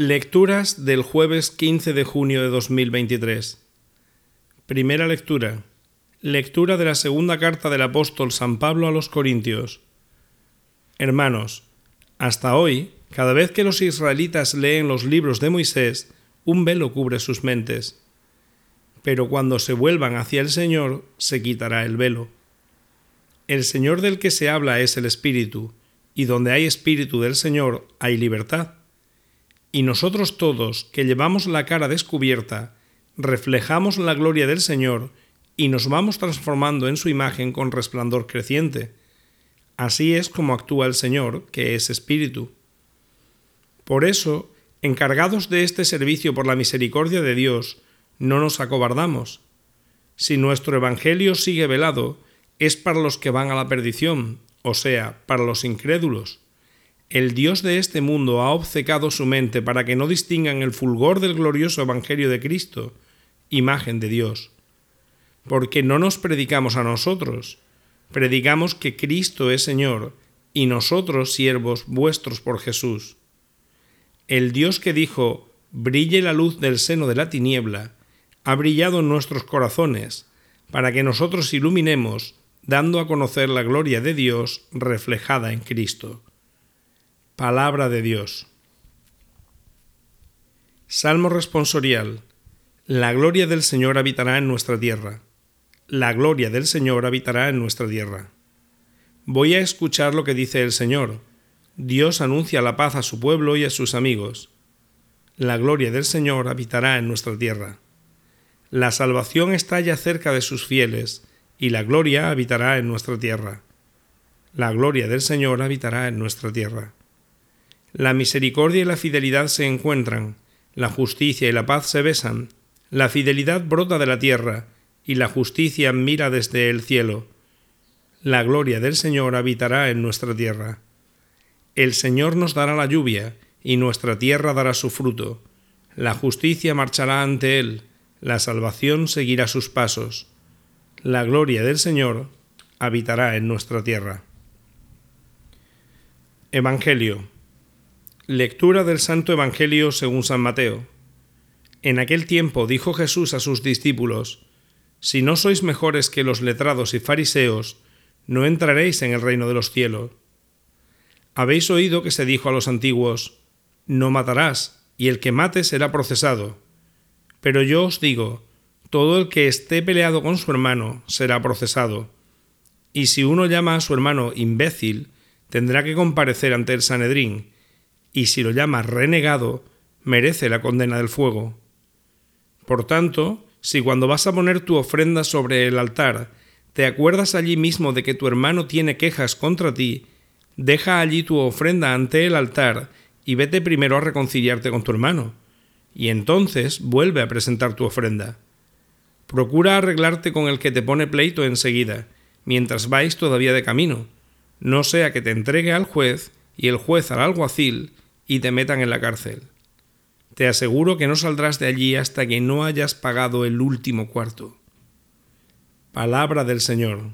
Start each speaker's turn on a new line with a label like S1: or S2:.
S1: Lecturas del jueves 15 de junio de 2023. Primera lectura. Lectura de la segunda carta del apóstol San Pablo a los Corintios. Hermanos, hasta hoy, cada vez que los israelitas leen los libros de Moisés, un velo cubre sus mentes. Pero cuando se vuelvan hacia el Señor, se quitará el velo. El Señor del que se habla es el Espíritu, y donde hay Espíritu del Señor hay libertad. Y nosotros todos, que llevamos la cara descubierta, reflejamos la gloria del Señor y nos vamos transformando en su imagen con resplandor creciente. Así es como actúa el Señor, que es Espíritu. Por eso, encargados de este servicio por la misericordia de Dios, no nos acobardamos. Si nuestro Evangelio sigue velado, es para los que van a la perdición, o sea, para los incrédulos el Dios de este mundo ha obcecado su mente para que no distingan el fulgor del glorioso Evangelio de Cristo, imagen de Dios. Porque no nos predicamos a nosotros, predicamos que Cristo es Señor y nosotros siervos vuestros por Jesús. El Dios que dijo, brille la luz del seno de la tiniebla, ha brillado en nuestros corazones, para que nosotros iluminemos, dando a conocer la gloria de Dios reflejada en Cristo. Palabra de Dios. Salmo responsorial. La gloria del Señor habitará en nuestra tierra. La gloria del Señor habitará en nuestra tierra. Voy a escuchar lo que dice el Señor. Dios anuncia la paz a su pueblo y a sus amigos. La gloria del Señor habitará en nuestra tierra. La salvación está ya cerca de sus fieles, y la gloria habitará en nuestra tierra. La gloria del Señor habitará en nuestra tierra. La misericordia y la fidelidad se encuentran, la justicia y la paz se besan, la fidelidad brota de la tierra, y la justicia mira desde el cielo. La gloria del Señor habitará en nuestra tierra. El Señor nos dará la lluvia, y nuestra tierra dará su fruto. La justicia marchará ante Él, la salvación seguirá sus pasos. La gloria del Señor habitará en nuestra tierra. Evangelio Lectura del Santo Evangelio según San Mateo. En aquel tiempo dijo Jesús a sus discípulos, Si no sois mejores que los letrados y fariseos, no entraréis en el reino de los cielos. Habéis oído que se dijo a los antiguos, No matarás, y el que mate será procesado. Pero yo os digo, todo el que esté peleado con su hermano será procesado. Y si uno llama a su hermano imbécil, tendrá que comparecer ante el Sanedrín, y si lo llamas renegado, merece la condena del fuego. Por tanto, si cuando vas a poner tu ofrenda sobre el altar, te acuerdas allí mismo de que tu hermano tiene quejas contra ti, deja allí tu ofrenda ante el altar y vete primero a reconciliarte con tu hermano, y entonces vuelve a presentar tu ofrenda. Procura arreglarte con el que te pone pleito enseguida, mientras vais todavía de camino, no sea que te entregue al juez y el juez al alguacil y te metan en la cárcel. Te aseguro que no saldrás de allí hasta que no hayas pagado el último cuarto. Palabra del Señor.